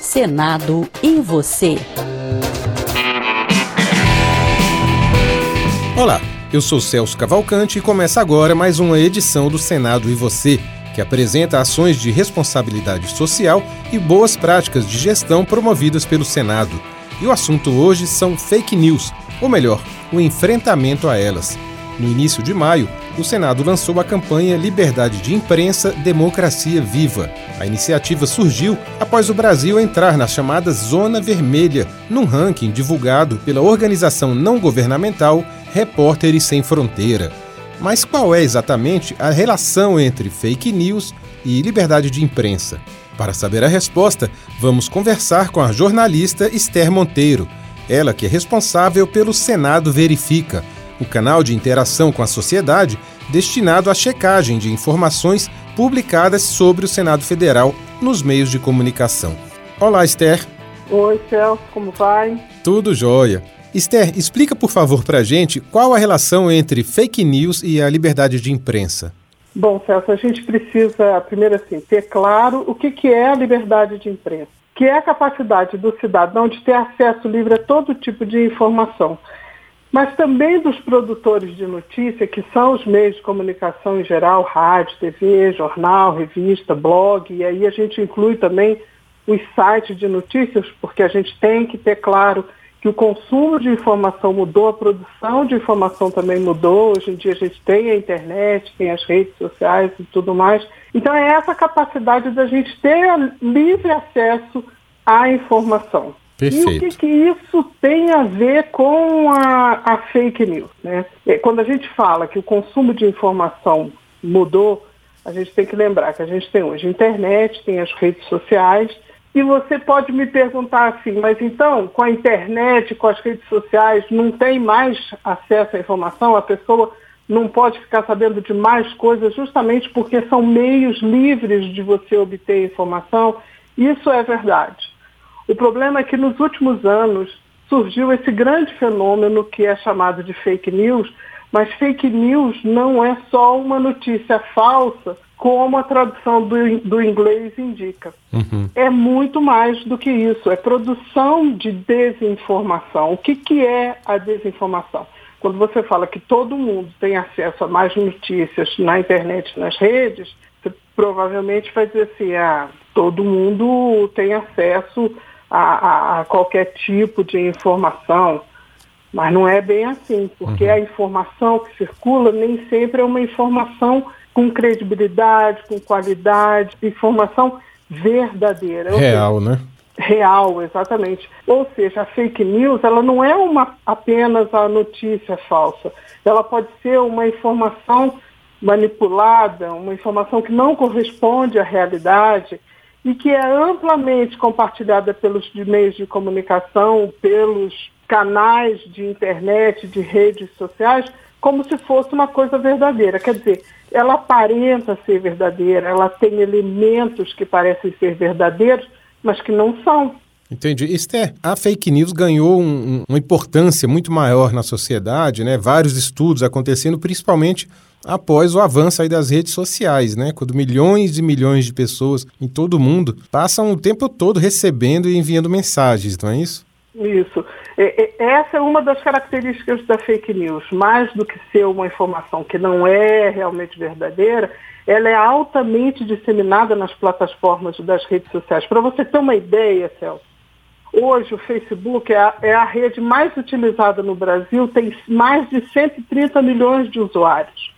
Senado e você. Olá, eu sou Celso Cavalcante e começa agora mais uma edição do Senado e você, que apresenta ações de responsabilidade social e boas práticas de gestão promovidas pelo Senado. E o assunto hoje são fake news, ou melhor, o enfrentamento a elas. No início de maio, o Senado lançou a campanha Liberdade de Imprensa, Democracia Viva. A iniciativa surgiu após o Brasil entrar na chamada Zona Vermelha, num ranking divulgado pela organização não governamental Repórteres Sem Fronteira. Mas qual é exatamente a relação entre fake news e liberdade de imprensa? Para saber a resposta, vamos conversar com a jornalista Esther Monteiro, ela que é responsável pelo Senado Verifica o canal de interação com a sociedade destinado à checagem de informações publicadas sobre o Senado Federal nos meios de comunicação. Olá, Esther. Oi, Celso, como vai? Tudo jóia. Esther, explica por favor para a gente qual a relação entre fake news e a liberdade de imprensa. Bom, Celso, a gente precisa, primeiro assim, ter claro o que, que é a liberdade de imprensa, que é a capacidade do cidadão de ter acesso livre a todo tipo de informação, mas também dos produtores de notícia, que são os meios de comunicação em geral, rádio, TV, jornal, revista, blog, e aí a gente inclui também os sites de notícias, porque a gente tem que ter claro que o consumo de informação mudou, a produção de informação também mudou. Hoje em dia a gente tem a internet, tem as redes sociais e tudo mais. Então é essa capacidade da gente ter livre acesso à informação. Perfeito. E o que, que, isso tem a ver com a, a fake news? Né? É, quando a gente fala que o consumo de informação mudou, a gente tem que lembrar que a gente tem hoje a internet, tem as redes sociais, e você pode me perguntar assim, mas então, com a internet, com as redes sociais, não tem mais acesso à informação? A pessoa não pode ficar sabendo de mais coisas justamente porque são meios livres de você obter informação? Isso é verdade. O problema é que nos últimos anos surgiu esse grande fenômeno que é chamado de fake news, mas fake news não é só uma notícia falsa, como a tradução do, do inglês indica. Uhum. É muito mais do que isso, é produção de desinformação. O que, que é a desinformação? Quando você fala que todo mundo tem acesso a mais notícias na internet, nas redes, você provavelmente vai dizer assim, ah, todo mundo tem acesso a, a, a qualquer tipo de informação. Mas não é bem assim, porque uhum. a informação que circula nem sempre é uma informação com credibilidade, com qualidade, informação verdadeira. Real, seja, né? Real, exatamente. Ou seja, a fake news, ela não é uma, apenas a notícia falsa. Ela pode ser uma informação manipulada, uma informação que não corresponde à realidade, e que é amplamente compartilhada pelos meios de comunicação, pelos canais de internet, de redes sociais, como se fosse uma coisa verdadeira. Quer dizer, ela aparenta ser verdadeira, ela tem elementos que parecem ser verdadeiros, mas que não são. Entendi. Esther, a fake news ganhou um, uma importância muito maior na sociedade, né? Vários estudos acontecendo, principalmente após o avanço das redes sociais, né? Quando milhões e milhões de pessoas em todo o mundo passam o tempo todo recebendo e enviando mensagens, não é isso? Isso. Essa é uma das características da fake news. Mais do que ser uma informação que não é realmente verdadeira, ela é altamente disseminada nas plataformas das redes sociais. Para você ter uma ideia, Celso, hoje o Facebook é a, é a rede mais utilizada no Brasil, tem mais de 130 milhões de usuários.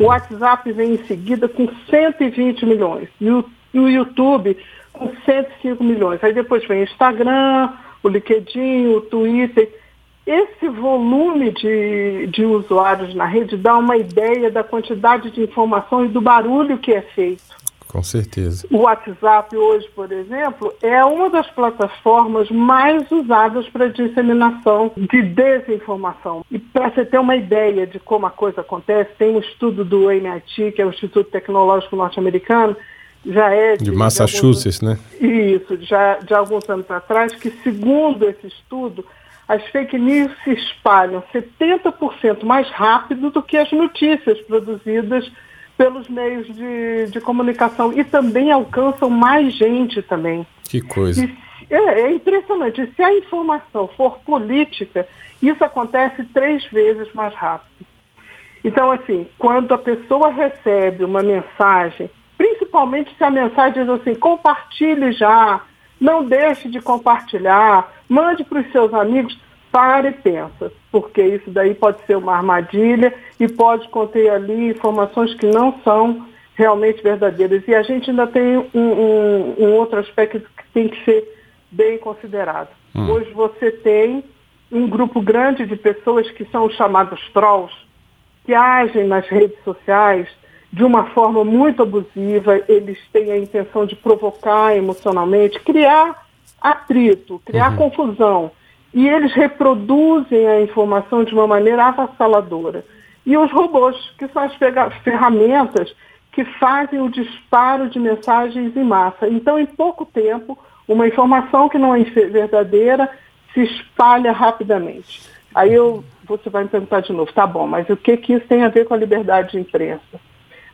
O WhatsApp vem em seguida com 120 milhões. E o, YouTube com 105 milhões. Aí depois vem o Instagram, o LinkedIn, o Twitter. Esse volume de, de usuários na rede dá uma ideia da quantidade de informação e do barulho que é feito. Com certeza. O WhatsApp hoje, por exemplo, é uma das plataformas mais usadas para disseminação de desinformação. E para você ter uma ideia de como a coisa acontece, tem um estudo do MIT, que é o Instituto Tecnológico Norte-Americano, já é de, de Massachusetts, de alguns, né? Isso, já de alguns anos atrás, que segundo esse estudo, as fake news se espalham 70% mais rápido do que as notícias produzidas pelos meios de, de comunicação e também alcançam mais gente também. Que coisa. E, É, é impressionante. Se a informação for política, isso acontece três vezes mais rápido. Então, assim, quando a pessoa recebe uma mensagem, principalmente se a mensagem diz assim, compartilhe já, não deixe de compartilhar, mande para os seus amigos, para e pensa, porque isso daí pode ser uma armadilha e pode conter ali informações que não são realmente verdadeiras. E a gente ainda tem um, um, um outro aspecto que tem que ser bem considerado. Hum. Hoje você tem um grupo grande de pessoas que são os chamados trolls, que agem nas redes sociais de uma forma muito abusiva, eles têm a intenção de provocar emocionalmente, criar atrito, criar uhum. confusão e eles reproduzem a informação de uma maneira avassaladora. E os robôs, que são as ferramentas que fazem o disparo de mensagens em massa. Então, em pouco tempo, uma informação que não é verdadeira se espalha rapidamente. Aí eu, você vai me perguntar de novo, tá bom, mas o que, que isso tem a ver com a liberdade de imprensa?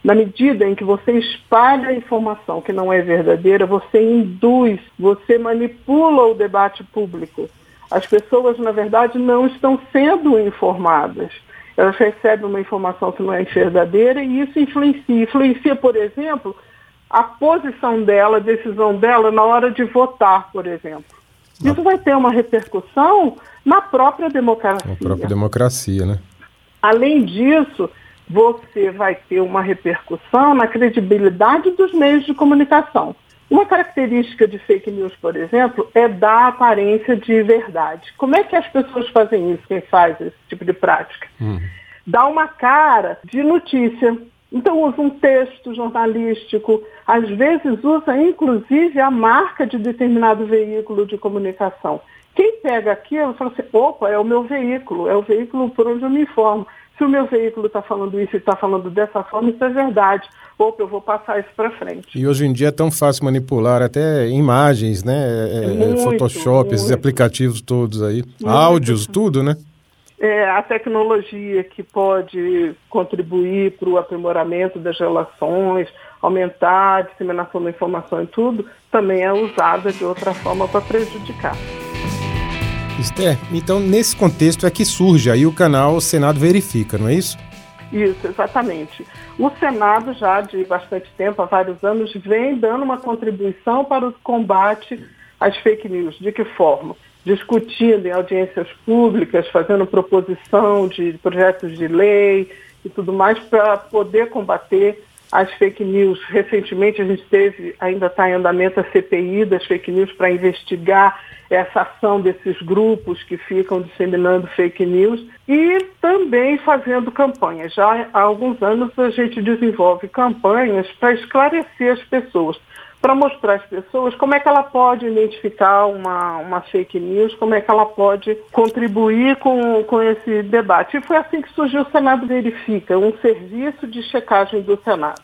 Na medida em que você espalha a informação que não é verdadeira, você induz, você manipula o debate público. As pessoas, na verdade, não estão sendo informadas. Elas recebem uma informação que não é verdadeira e isso influencia. Influencia, por exemplo, a posição dela, a decisão dela na hora de votar, por exemplo. Isso vai ter uma repercussão na própria democracia. Na própria democracia, né? Além disso, você vai ter uma repercussão na credibilidade dos meios de comunicação. Uma característica de fake news, por exemplo, é dar aparência de verdade. Como é que as pessoas fazem isso, quem faz esse tipo de prática? Hum. Dá uma cara de notícia. Então usa um texto jornalístico, às vezes usa inclusive a marca de determinado veículo de comunicação. Quem pega aquilo fala assim, opa, é o meu veículo, é o veículo por onde eu me informo se o meu veículo está falando isso e está falando dessa forma, isso é verdade. Ou eu vou passar isso para frente. E hoje em dia é tão fácil manipular até imagens, né? É, é, é muito, Photoshop, muito. esses aplicativos todos aí, muito. áudios, tudo, né? É, a tecnologia que pode contribuir para o aprimoramento das relações, aumentar a disseminação da informação e tudo, também é usada de outra forma para prejudicar. Esther, então nesse contexto é que surge aí o canal Senado Verifica, não é isso? Isso, exatamente. O Senado já de bastante tempo, há vários anos, vem dando uma contribuição para o combate às fake news. De que forma? Discutindo em audiências públicas, fazendo proposição de projetos de lei e tudo mais para poder combater as fake news. Recentemente a gente teve, ainda está em andamento a CPI das fake news para investigar essa ação desses grupos que ficam disseminando fake news e também fazendo campanhas. Já há alguns anos a gente desenvolve campanhas para esclarecer as pessoas, para mostrar às pessoas como é que ela pode identificar uma, uma fake news, como é que ela pode contribuir com, com esse debate. E foi assim que surgiu o Senado Verifica, um serviço de checagem do Senado.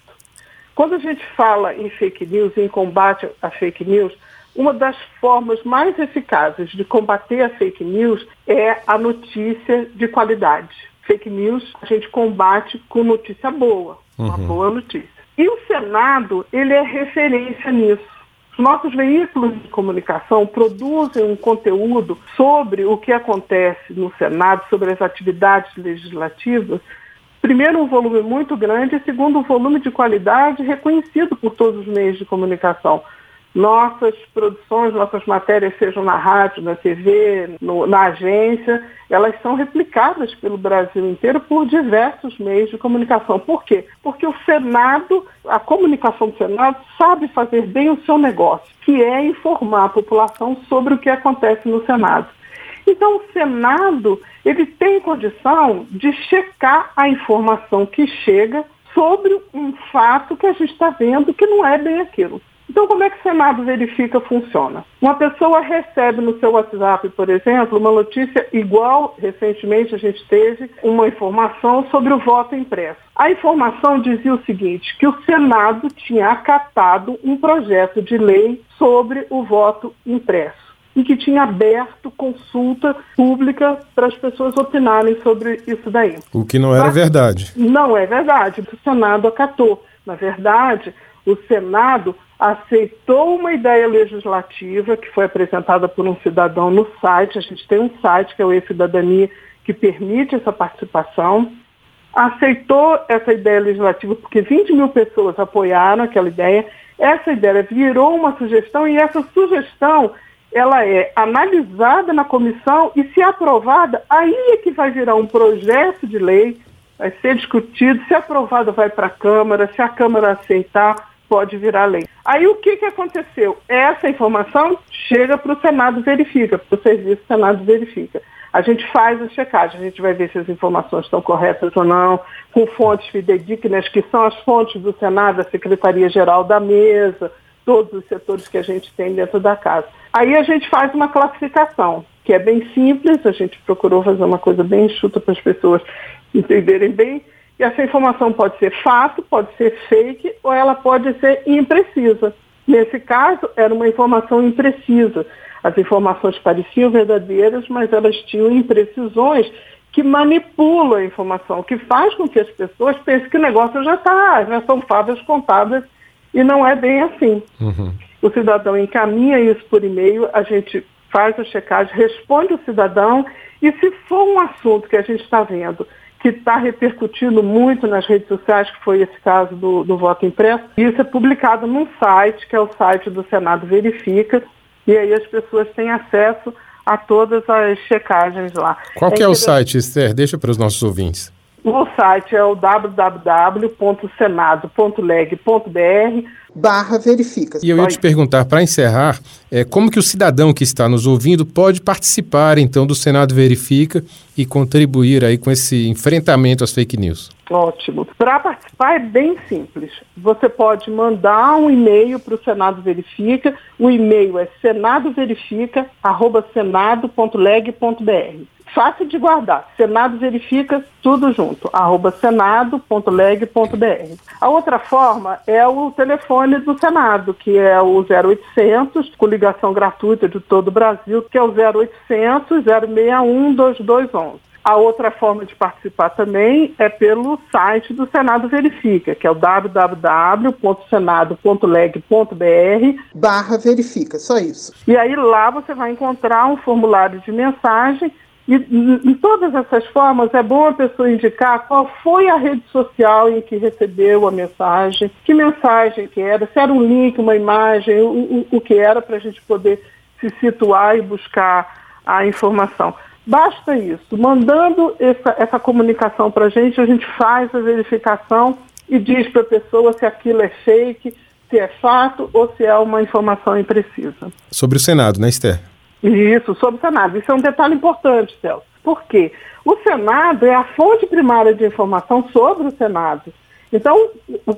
Quando a gente fala em fake news, em combate a fake news, uma das formas mais eficazes de combater a fake news é a notícia de qualidade. Fake news a gente combate com notícia boa, uma uhum. boa notícia. E o Senado, ele é referência nisso. Os nossos veículos de comunicação produzem um conteúdo sobre o que acontece no Senado, sobre as atividades legislativas, primeiro, um volume muito grande, e segundo, um volume de qualidade reconhecido por todos os meios de comunicação nossas produções, nossas matérias, sejam na rádio, na TV, no, na agência, elas são replicadas pelo Brasil inteiro por diversos meios de comunicação. Por quê? Porque o Senado, a comunicação do Senado, sabe fazer bem o seu negócio, que é informar a população sobre o que acontece no Senado. Então, o Senado, ele tem condição de checar a informação que chega sobre um fato que a gente está vendo que não é bem aquilo. Então, como é que o Senado verifica funciona? Uma pessoa recebe no seu WhatsApp, por exemplo, uma notícia igual, recentemente a gente teve uma informação sobre o voto impresso. A informação dizia o seguinte, que o Senado tinha acatado um projeto de lei sobre o voto impresso e que tinha aberto consulta pública para as pessoas opinarem sobre isso daí. O que não era Mas, verdade. Não é verdade. O Senado acatou. Na verdade, o Senado aceitou uma ideia legislativa que foi apresentada por um cidadão no site. A gente tem um site que é o E-Cidadania que permite essa participação. Aceitou essa ideia legislativa porque 20 mil pessoas apoiaram aquela ideia. Essa ideia virou uma sugestão e essa sugestão ela é analisada na comissão e se aprovada, aí é que vai virar um projeto de lei, vai ser discutido, se aprovado vai para a Câmara, se a Câmara aceitar, pode virar lei. Aí o que, que aconteceu? Essa informação chega para o Senado verifica, para o serviço Senado verifica. A gente faz a checagem, a gente vai ver se as informações estão corretas ou não, com fontes fidedignas, que são as fontes do Senado, da Secretaria-Geral da Mesa, todos os setores que a gente tem dentro da casa. Aí a gente faz uma classificação, que é bem simples, a gente procurou fazer uma coisa bem enxuta para as pessoas entenderem bem. E essa informação pode ser fato, pode ser fake ou ela pode ser imprecisa. Nesse caso, era uma informação imprecisa. As informações pareciam verdadeiras, mas elas tinham imprecisões que manipulam a informação, que faz com que as pessoas pensem que o negócio já está, já são favas contadas, e não é bem assim. Uhum. O cidadão encaminha isso por e-mail, a gente faz a checagem, responde o cidadão, e se for um assunto que a gente está vendo que está repercutindo muito nas redes sociais, que foi esse caso do, do voto impresso, isso é publicado num site, que é o site do Senado Verifica, e aí as pessoas têm acesso a todas as checagens lá. Qual que é, é o site, Esther? Deixa para os nossos ouvintes. O site é o www.senado.leg.br barra verifica. E eu ia te perguntar, para encerrar, é, como que o cidadão que está nos ouvindo pode participar, então, do Senado Verifica e contribuir aí com esse enfrentamento às fake news? Ótimo. Para participar é bem simples. Você pode mandar um e-mail para o Senado Verifica. O e-mail é senadoverifica.senado.leg.br fácil de guardar. Senado verifica tudo junto, arroba senado.leg.br. A outra forma é o telefone do Senado, que é o 0800, com ligação gratuita de todo o Brasil, que é o 0800 061 2211. A outra forma de participar também é pelo site do Senado Verifica, que é o www.senado.leg.br barra verifica, só isso. E aí lá você vai encontrar um formulário de mensagem e em todas essas formas, é bom a pessoa indicar qual foi a rede social em que recebeu a mensagem, que mensagem que era, se era um link, uma imagem, o, o, o que era para a gente poder se situar e buscar a informação. Basta isso. Mandando essa, essa comunicação para a gente, a gente faz a verificação e diz para a pessoa se aquilo é fake, se é fato ou se é uma informação imprecisa. Sobre o Senado, né, Esther? Isso, sobre o Senado. Isso é um detalhe importante, Celso. Por quê? O Senado é a fonte primária de informação sobre o Senado. Então,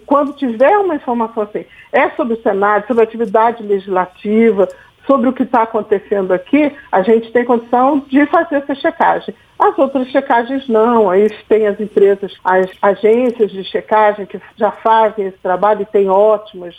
quando tiver uma informação assim, é sobre o Senado, sobre a atividade legislativa, sobre o que está acontecendo aqui, a gente tem condição de fazer essa checagem. As outras checagens não, aí tem as empresas, as agências de checagem que já fazem esse trabalho e tem ótimas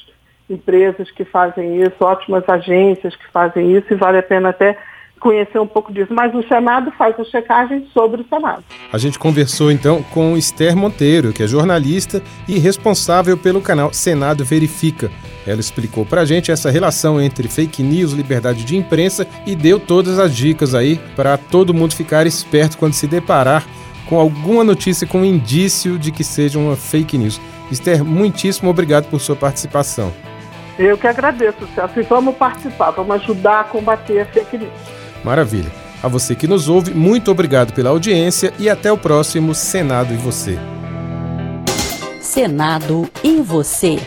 empresas que fazem isso, ótimas agências que fazem isso, e vale a pena até conhecer um pouco disso. Mas o Senado faz a checagem sobre o Senado. A gente conversou então com Esther Monteiro, que é jornalista e responsável pelo canal Senado Verifica. Ela explicou pra gente essa relação entre fake news, liberdade de imprensa e deu todas as dicas aí para todo mundo ficar esperto quando se deparar com alguma notícia com indício de que seja uma fake news. Esther, muitíssimo obrigado por sua participação. Eu que agradeço, Celso. E vamos participar, vamos ajudar a combater a fake news. Maravilha. A você que nos ouve, muito obrigado pela audiência e até o próximo Senado e Você. Senado e Você.